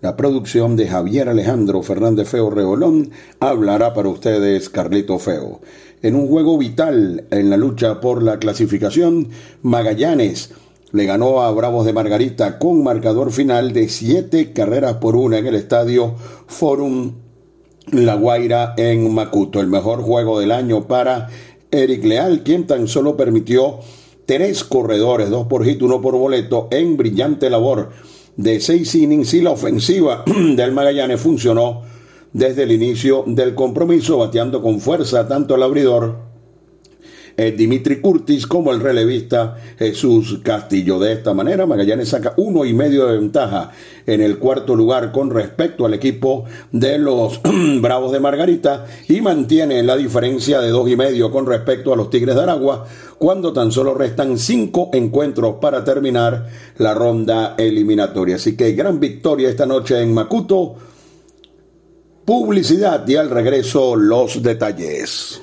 la producción de Javier Alejandro Fernández Feo Reolón hablará para ustedes Carlito Feo. En un juego vital en la lucha por la clasificación, Magallanes le ganó a Bravos de Margarita con marcador final de siete carreras por una en el estadio Forum La Guaira en Macuto. El mejor juego del año para Eric Leal, quien tan solo permitió tres corredores, dos por hit, uno por boleto, en brillante labor de seis innings y la ofensiva del Magallanes funcionó desde el inicio del compromiso, bateando con fuerza tanto el abridor eh, Dimitri Curtis como el relevista Jesús Castillo. De esta manera, Magallanes saca uno y medio de ventaja en el cuarto lugar con respecto al equipo de los Bravos de Margarita y mantiene la diferencia de dos y medio con respecto a los Tigres de Aragua cuando tan solo restan cinco encuentros para terminar la ronda eliminatoria. Así que gran victoria esta noche en Macuto. Publicidad y al regreso los detalles.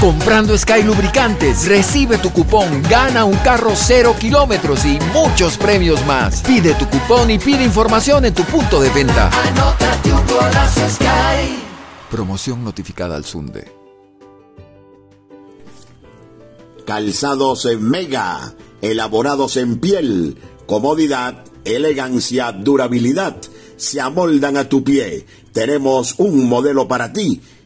Comprando Sky Lubricantes, recibe tu cupón, gana un carro cero kilómetros y muchos premios más. Pide tu cupón y pide información en tu punto de venta. Anótate un golazo Sky. Promoción notificada al Sunde. Calzados en Mega, elaborados en piel, comodidad, elegancia, durabilidad, se amoldan a tu pie. Tenemos un modelo para ti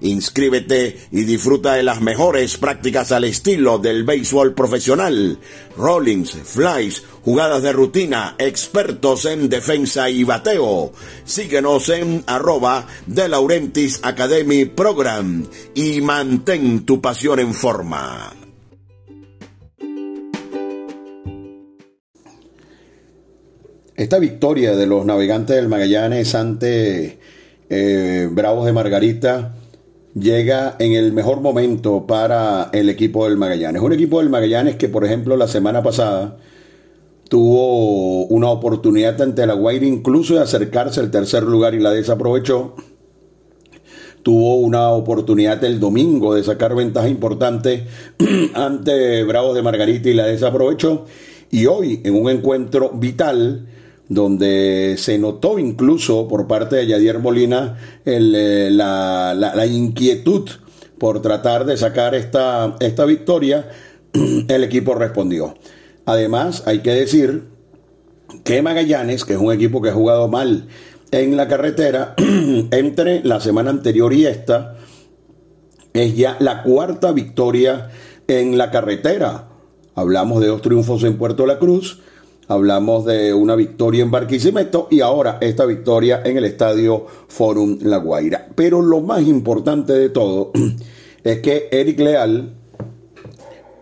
Inscríbete y disfruta de las mejores prácticas al estilo del béisbol profesional. Rollings, flies, jugadas de rutina, expertos en defensa y bateo. Síguenos en arroba de Laurentis Academy Program y mantén tu pasión en forma. Esta victoria de los navegantes del Magallanes ante eh, Bravos de Margarita llega en el mejor momento para el equipo del Magallanes. Un equipo del Magallanes que, por ejemplo, la semana pasada tuvo una oportunidad ante la Guaira incluso de acercarse al tercer lugar y la desaprovechó. Tuvo una oportunidad el domingo de sacar ventaja importante ante Bravos de Margarita y la desaprovechó. Y hoy, en un encuentro vital, donde se notó incluso por parte de Yadier Molina eh, la, inquietud por tratar de sacar esta, esta victoria, el equipo respondió. Además, hay que decir que Magallanes, que es un equipo que ha jugado mal en la carretera, entre la semana anterior y esta, es ya la cuarta victoria en la carretera. Hablamos de dos triunfos en Puerto La Cruz, Hablamos de una victoria en Barquisimeto y ahora esta victoria en el estadio Forum La Guaira. Pero lo más importante de todo es que Eric Leal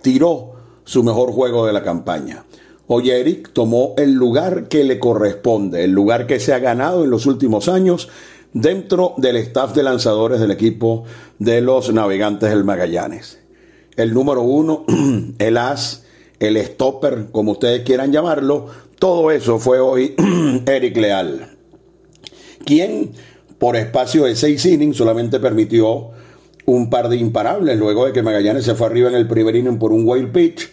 tiró su mejor juego de la campaña. Hoy Eric tomó el lugar que le corresponde, el lugar que se ha ganado en los últimos años dentro del staff de lanzadores del equipo de los navegantes del Magallanes. El número uno, el as, el stopper, como ustedes quieran llamarlo, todo eso fue hoy Eric Leal, quien por espacio de seis innings solamente permitió un par de imparables luego de que Magallanes se fue arriba en el primer inning por un wild pitch.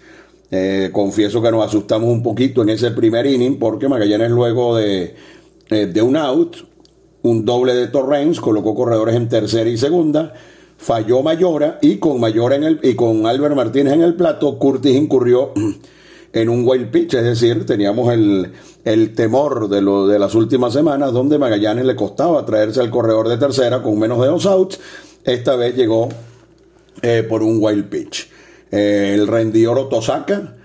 Eh, confieso que nos asustamos un poquito en ese primer inning porque Magallanes luego de, eh, de un out, un doble de Torrens, colocó corredores en tercera y segunda, falló Mayora y con Mayora en el, y con Albert Martínez en el plato, Curtis incurrió en un wild pitch, es decir, teníamos el, el temor de, lo, de las últimas semanas donde Magallanes le costaba traerse al corredor de tercera con menos de dos outs esta vez llegó eh, por un wild pitch. Eh, el rendidor Otosaka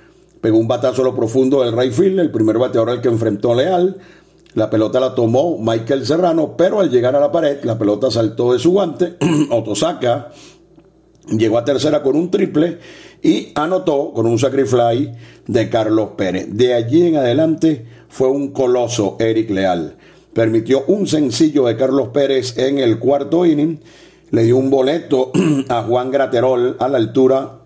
pegó un batazo a lo profundo del right field, el primer bateador al que enfrentó Leal. La pelota la tomó Michael Serrano, pero al llegar a la pared, la pelota saltó de su guante. Otosaka llegó a tercera con un triple y anotó con un sacrifly de Carlos Pérez. De allí en adelante fue un coloso Eric Leal. Permitió un sencillo de Carlos Pérez en el cuarto inning le dio un boleto a Juan Graterol a la altura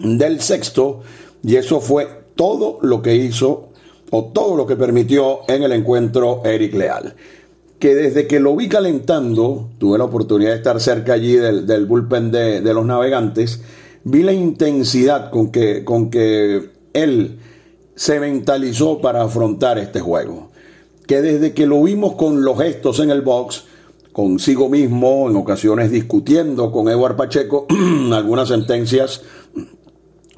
del sexto y eso fue todo lo que hizo o todo lo que permitió en el encuentro Eric Leal. Que desde que lo vi calentando, tuve la oportunidad de estar cerca allí del, bullpen de, de, los navegantes, vi la intensidad con que, con que él se mentalizó para afrontar este juego. Que desde que lo vimos con los gestos en el box, consigo mismo, en ocasiones discutiendo con Eduard Pacheco algunas sentencias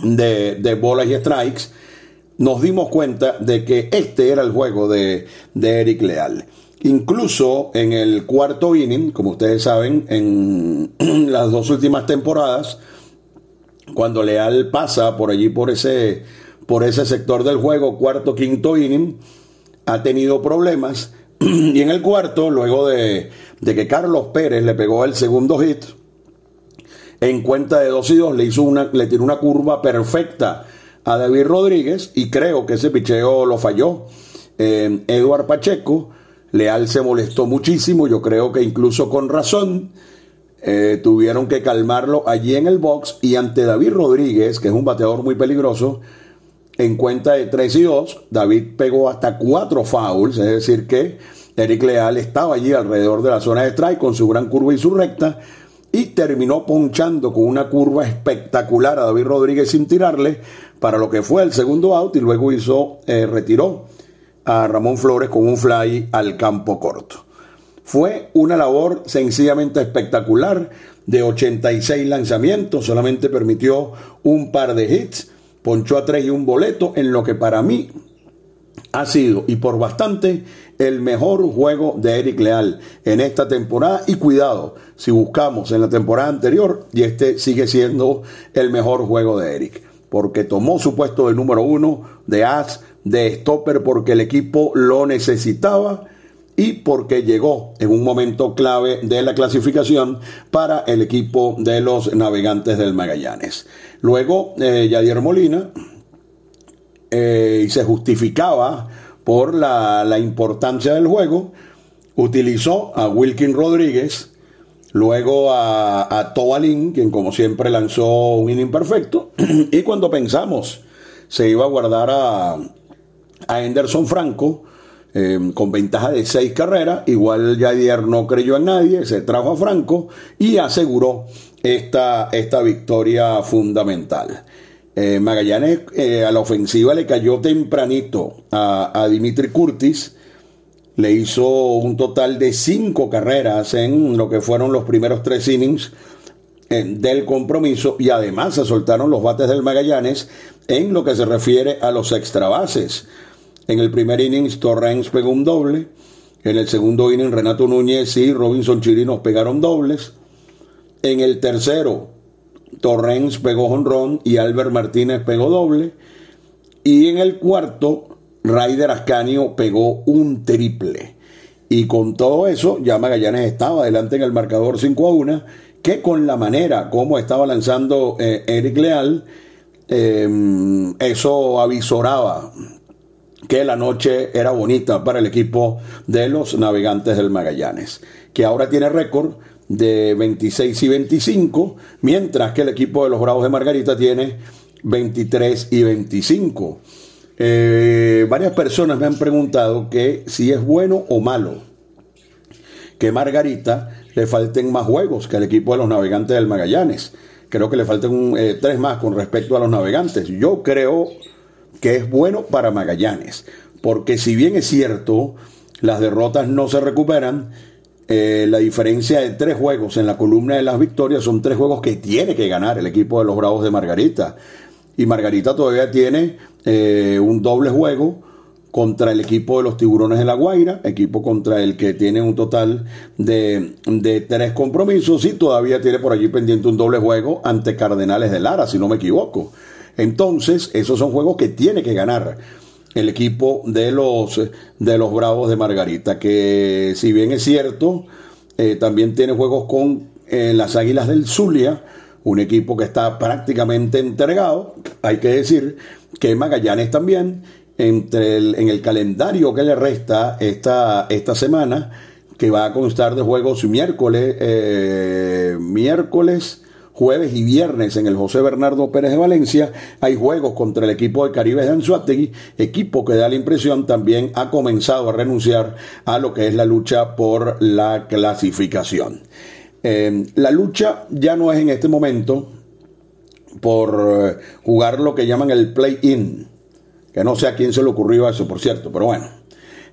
de, de, bolas y strikes, nos dimos cuenta de que este era el juego de, de Eric Leal. Incluso en el cuarto inning, como ustedes saben, en las dos últimas temporadas, cuando Leal pasa por allí, por ese, por ese sector del juego, cuarto, quinto inning, ha tenido problemas. Y en el cuarto, luego de, de que Carlos Pérez le pegó el segundo hit, en cuenta de dos y dos le hizo una, le tiró una curva perfecta a David Rodríguez y creo que ese picheo lo falló. Eh, Pacheco, Leal se molestó muchísimo, yo creo que incluso con razón. Eh, tuvieron que calmarlo allí en el box y ante David Rodríguez, que es un bateador muy peligroso, en cuenta de 3 y 2, David pegó hasta cuatro fouls, es decir que Eric Leal estaba allí alrededor de la zona de strike con su gran curva y su recta y terminó ponchando con una curva espectacular a David Rodríguez sin tirarle para lo que fue el segundo out y luego hizo, eh, retiró a Ramón Flores con un fly al campo corto. Fue una labor sencillamente espectacular de 86 lanzamientos, solamente permitió un par de hits, ponchó a tres y un boleto en lo que para mí ha sido y por bastante el mejor juego de Eric Leal en esta temporada y cuidado si buscamos en la temporada anterior y este sigue siendo el mejor juego de Eric porque tomó su puesto de número uno de as de stopper porque el equipo lo necesitaba y porque llegó en un momento clave de la clasificación para el equipo de los navegantes del Magallanes. Luego, eh, Yadier Molina eh, y se justificaba por la, la, importancia del juego, utilizó a Wilkin Rodríguez, luego a, a Tobalín, quien como siempre lanzó un inning perfecto, y cuando pensamos se iba a guardar a, a Anderson Franco, eh, con ventaja de seis carreras. Igual Jadier no creyó en nadie, se trajo a Franco y aseguró esta, esta victoria fundamental. Eh, Magallanes eh, a la ofensiva le cayó tempranito a, Dimitri Curtis. Le hizo un total de cinco carreras en lo que fueron los primeros tres innings eh, del compromiso y además se soltaron los bates del Magallanes en lo que se refiere a los extrabases. En el primer inning Torrens pegó un doble. En el segundo inning Renato Núñez y Robinson Chirinos pegaron dobles. En el tercero Torrens pegó honrón y Albert Martínez pegó doble. Y en el cuarto, Ryder Ascanio pegó un triple. Y con todo eso, ya Magallanes estaba adelante en el marcador 5 a 1, que con la manera como estaba lanzando eh, Eric Leal, em, eso avisoraba que la noche era bonita para el equipo de los navegantes del Magallanes. que ahora tiene récord de 26 y 25, mientras que el equipo de los Bravos de Margarita tiene 23 y 25. Eh, varias personas me han preguntado que si es bueno o malo que Margarita le falten más juegos que el equipo de los navegantes del Magallanes. Creo que le faltan eh, tres más con respecto a los navegantes. Yo creo que es bueno para Magallanes, porque si bien es cierto, las derrotas no se recuperan, eh, la diferencia de tres juegos en la columna de las victorias son tres juegos que tiene que ganar el equipo de los Bravos de Margarita. Y Margarita todavía tiene eh, un doble juego contra el equipo de los Tiburones de la Guaira, equipo contra el que tiene un total de, de, tres compromisos y todavía tiene por allí pendiente un doble juego ante Cardenales de Lara, si no me equivoco. Entonces, esos son juegos que tiene que ganar el equipo de los, de los Bravos de Margarita, que si bien es cierto, eh, también tiene juegos con eh, las Águilas del Zulia, un equipo que está prácticamente entregado, hay que decir que Magallanes también, entre en el calendario que le resta esta, esta semana, que va a constar de juegos miércoles, eh, miércoles, jueves y viernes en el José Bernardo Pérez de Valencia. Hay juegos contra el equipo de Caribe de Anzuategui, equipo que da la impresión también ha comenzado a renunciar a lo que es la lucha por la clasificación. Eh, la lucha ya no es en este momento por eh, jugar lo que llaman el play-in, que no sé a quién se le ocurrió eso, por cierto, pero bueno,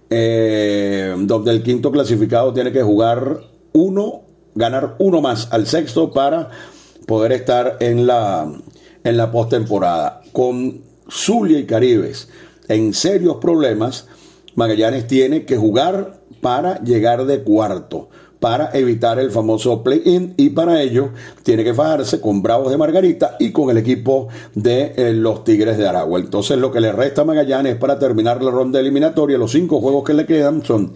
eh, donde el quinto clasificado tiene que jugar uno, ganar uno más al sexto para poder estar en la, en la postemporada. Con Zulia y Caribes en serios problemas, Magallanes tiene que jugar para llegar de cuarto para evitar el famoso play-in y para ello tiene que fajarse con Bravos de Margarita y con el equipo de eh, los Tigres de Aragua. Entonces lo que le resta a Magallanes para terminar la ronda eliminatoria, los cinco juegos que le quedan son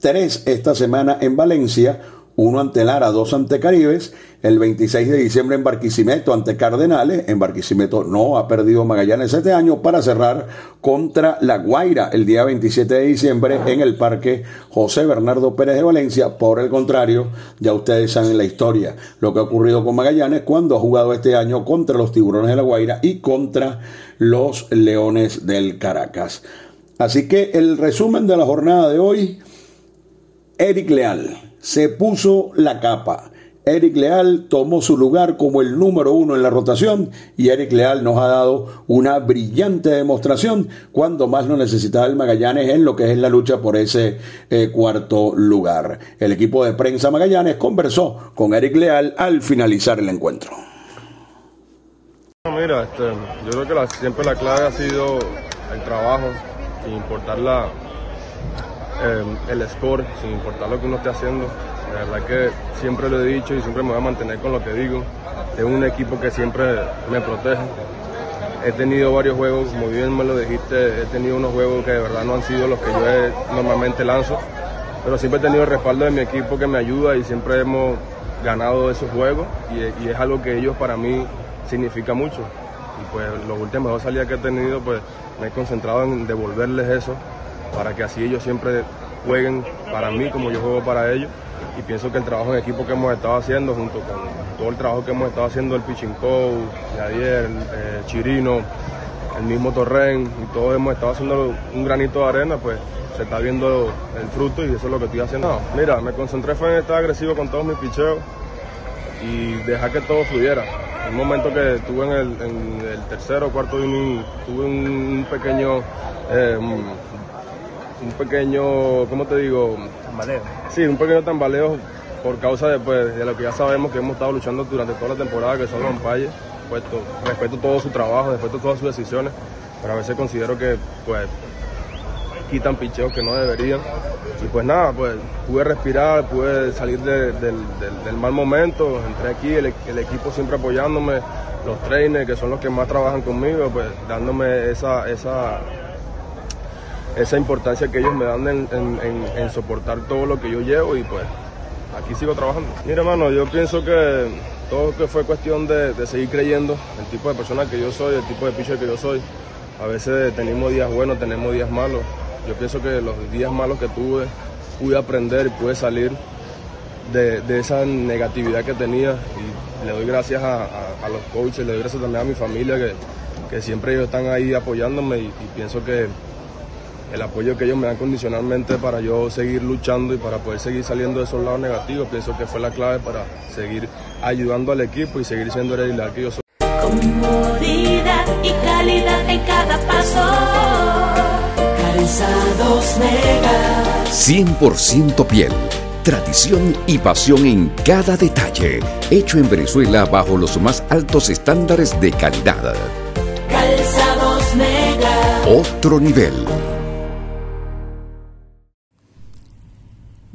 tres esta semana en Valencia, uno ante Lara, dos ante Caribes, el 26 de diciembre en Barquisimeto ante Cardenales, en Barquisimeto no ha perdido Magallanes este año, para cerrar contra La Guaira el día 27 de diciembre en el Parque José Bernardo Pérez de Valencia. Por el contrario, ya ustedes saben la historia, lo que ha ocurrido con Magallanes cuando ha jugado este año contra los Tiburones de La Guaira y contra los Leones del Caracas. Así que el resumen de la jornada de hoy, Eric Leal se puso la capa. Eric Leal tomó su lugar como el número uno en la rotación y Eric Leal nos ha dado una brillante demostración cuando más lo necesitaba el Magallanes en lo que es la lucha por ese eh, cuarto lugar. El equipo de prensa Magallanes conversó con Eric Leal al finalizar el encuentro. Mira, este, yo creo que siempre la clave ha sido el trabajo, sin importar la, Em, el score, sin importar lo que uno esté haciendo. La verdad que siempre lo he dicho y siempre me voy a mantener con lo que digo. Tengo un equipo que siempre me protege. He tenido varios juegos, como bien me lo dijiste, he tenido unos juegos que de verdad no han sido los que yo normalmente lanzo, pero siempre he tenido el respaldo de mi equipo que me ayuda y siempre hemos ganado esos juegos y, es algo que ellos para mí significa mucho. Y pues los últimos dos salidas que he tenido, pues me he concentrado en devolverles eso para que así ellos siempre jueguen para mí como yo juego para ellos. Y pienso que el trabajo en equipo que hemos estado haciendo, junto con todo el trabajo que hemos estado haciendo, el pitching coach, Yadier, eh, Chirino, el mismo Torren, y todos hemos estado haciendo un granito de arena, pues se está viendo el fruto y eso es lo que estoy haciendo. mira, me concentré fue en estar agresivo con todos mis picheos y dejar que todo fluyera. En un momento que estuve en el, tercero o cuarto inning, tuve un, pequeño eh, un pequeño, ¿cómo te digo? Tambaleo. Sí, un pequeño tambaleo por causa de, pues, de lo que ya sabemos que hemos estado luchando durante toda la temporada, que son los umpires. Puesto, respeto todo su trabajo, respeto todas sus decisiones, pero a veces considero que pues quitan picheos que no deberían. Y pues nada, pues pude respirar, pude salir del, mal momento, entré aquí, el, el, equipo siempre apoyándome, los trainers que son los que más trabajan conmigo, pues dándome esa, esa esa importancia que ellos me dan en, soportar todo lo que yo llevo y pues aquí sigo trabajando. Mira hermano, yo pienso que todo que fue cuestión de, seguir creyendo el tipo de persona que yo soy, el tipo de pitcher que yo soy. A veces tenemos días buenos, tenemos días malos. Yo pienso que los días malos que tuve pude aprender y pude salir de, esa negatividad que tenía y le doy gracias a, los coaches, le doy gracias también a mi familia que, que siempre ellos están ahí apoyándome y, pienso que el apoyo que ellos me dan condicionalmente para yo seguir luchando y para poder seguir saliendo de esos lados negativos, pienso que fue la clave para seguir ayudando al equipo y seguir siendo el líder que yo soy. Comodidad y calidad en cada paso. Calzados Mega. 100% piel tradición y pasión en cada detalle, hecho en Venezuela bajo los más altos estándares de calidad. Calzados Mega. Otro nivel.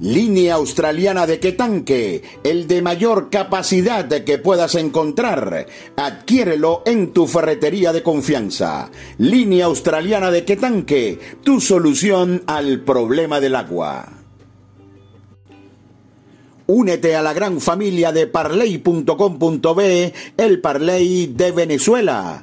Línea australiana de Quetanque, el de mayor capacidad que puedas encontrar. Adquiérelo en tu ferretería de confianza. Línea australiana de Quetanque, tu solución al problema del agua. Únete a la gran familia de parley.com.be, el Parley de Venezuela.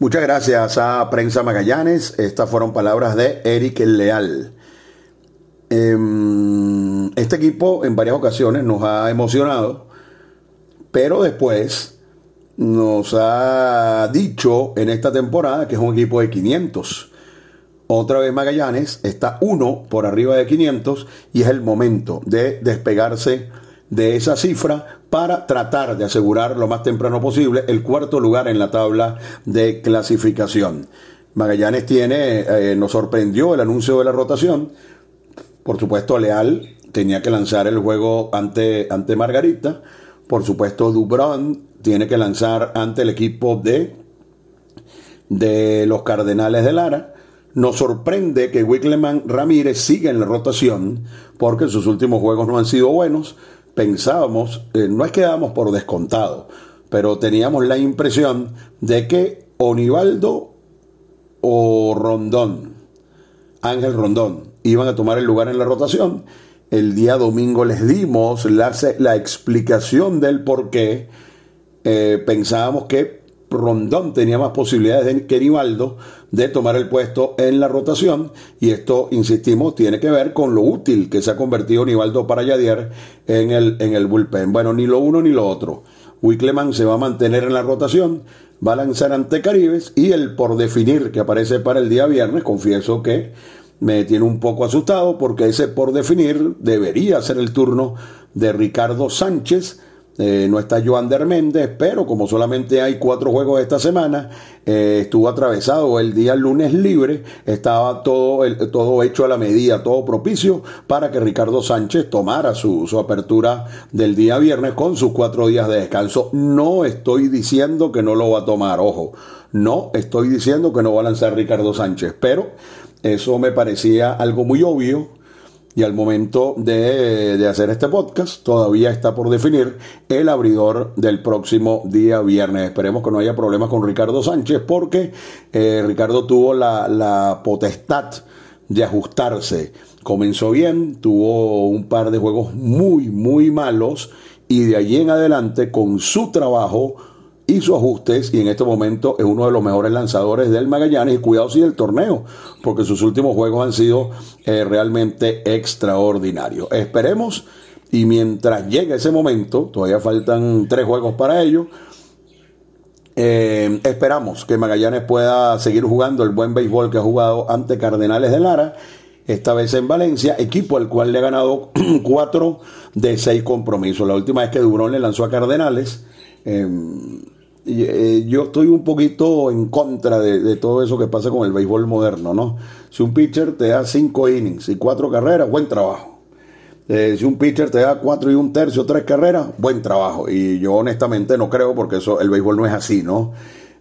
Muchas gracias a Prensa Magallanes. Estas fueron palabras de Eric Leal. Em, este equipo en varias ocasiones nos ha emocionado, pero después nos ha dicho en esta temporada que es un equipo de 500. Otra vez Magallanes está uno por arriba de 500 y es el momento de despegarse de esa cifra para tratar de asegurar lo más temprano posible el cuarto lugar en la tabla de clasificación. Magallanes tiene, eh, nos sorprendió el anuncio de la rotación. Por supuesto, Leal tenía que lanzar el juego ante, ante Margarita. Por supuesto, Dubron tiene que lanzar ante el equipo de, de los Cardenales de Lara. Nos sorprende que Wickleman Ramírez siga en la rotación porque sus últimos juegos no han sido buenos pensábamos, eh, no es que dábamos por descontado, pero teníamos la impresión de que Onivaldo o Rondón, Ángel Rondón, iban a tomar el lugar en la rotación. El día domingo les dimos la, la explicación del por qué eh, pensábamos que Rondón tenía más posibilidades que Nivaldo de tomar el puesto en la rotación y esto, insistimos, tiene que ver con lo útil que se ha convertido Nivaldo para Yadier en el, en el bullpen. Bueno, ni lo uno ni lo otro. Wickleman se va a mantener en la rotación, va a lanzar ante Caribes y el por definir que aparece para el día viernes, confieso que me tiene un poco asustado porque ese por definir debería ser el turno de Ricardo Sánchez, eh, no está Joander Méndez, pero como solamente hay cuatro juegos esta semana, eh, estuvo atravesado el día lunes libre, estaba todo, todo hecho a la medida, todo propicio para que Ricardo Sánchez tomara su, su apertura del día viernes con sus cuatro días de descanso. No estoy diciendo que no lo va a tomar, ojo, no estoy diciendo que no va a lanzar Ricardo Sánchez, pero eso me parecía algo muy obvio y al momento de, hacer este podcast todavía está por definir el abridor del próximo día viernes. Esperemos que no haya problemas con Ricardo Sánchez porque eh, Ricardo tuvo la, la potestad de ajustarse. Comenzó bien, tuvo un par de juegos muy, muy malos y de allí en adelante con su trabajo hizo ajustes y en este momento es uno de los mejores lanzadores del Magallanes y cuidado si del torneo, porque sus últimos juegos han sido eh, realmente extraordinarios. Esperemos y mientras llegue ese momento, todavía faltan tres juegos para ello, eh, esperamos que Magallanes pueda seguir jugando el buen béisbol que ha jugado ante Cardenales de Lara, esta vez en Valencia, equipo al cual le ha ganado cuatro de seis compromisos. La última vez que Durón le lanzó a Cardenales, eh, yo estoy un poquito en contra de, todo eso que pasa con el béisbol moderno, ¿no? Si un pitcher te da cinco innings y cuatro carreras, buen trabajo. Eh, si un pitcher te da cuatro y un tercio, tres carreras, buen trabajo. Y yo honestamente no creo porque eso, el béisbol no es así, ¿no?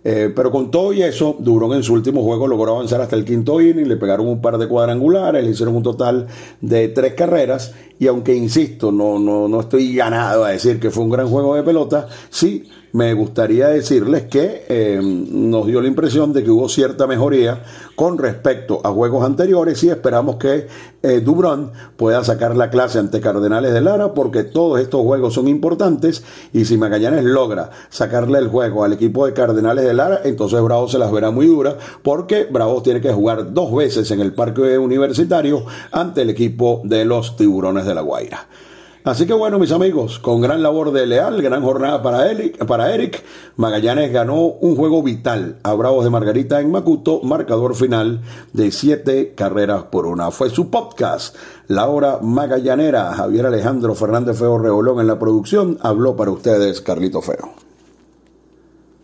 Eh, pero con todo y eso, Durón en su último juego logró avanzar hasta el quinto inning, le pegaron un par de cuadrangulares, le hicieron un total de tres carreras, y aunque insisto, no, no, no estoy ganado a decir que fue un gran juego de pelota, sí me gustaría decirles que eh, nos dio la impresión de que hubo cierta mejoría con respecto a juegos anteriores y esperamos que eh, Dubron pueda sacar la clase ante Cardenales de Lara porque todos estos juegos son importantes y si Magallanes logra sacarle el juego al equipo de Cardenales de Lara, entonces Bravo se las verá muy dura porque Bravo tiene que jugar dos veces en el parque universitario ante el equipo de los Tiburones de la Guaira. Así que bueno, mis amigos, con gran labor de Leal, gran jornada para Eric, para Eric, Magallanes ganó un juego vital a Bravos de Margarita en Macuto, marcador final de siete carreras por una. Fue su podcast, La Hora Magallanera. Javier Alejandro Fernández Feo Reolón en la producción, habló para ustedes Carlito Feo.